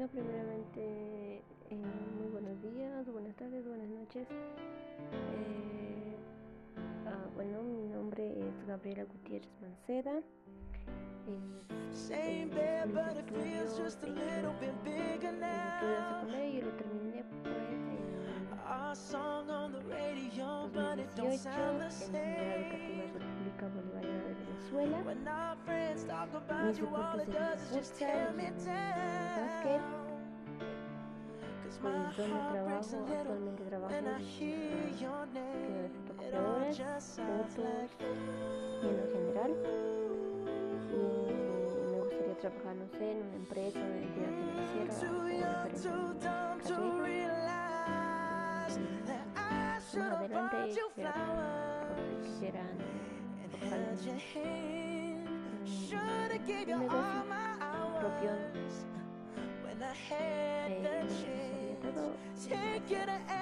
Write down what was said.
Bueno, primeramente, eh, muy buenos días, buenas tardes, buenas noches. Eh, ah, bueno, mi nombre es Gabriela Gutiérrez Manceda. Es, eh, y lo terminé pues en 2018 en la Unidad Educativa República Bolivariana de Venezuela. Mis deportes de futsal, el básquet, pues donde trabajo, actualmente trabajo en de fotocopiadoras, fotos y en lo general. Y me gustaría trabajar, no sé, en una empresa, en una entidad financiera o carreras. Más adelante quisiera, quisiera trabajar en un negocio propio get an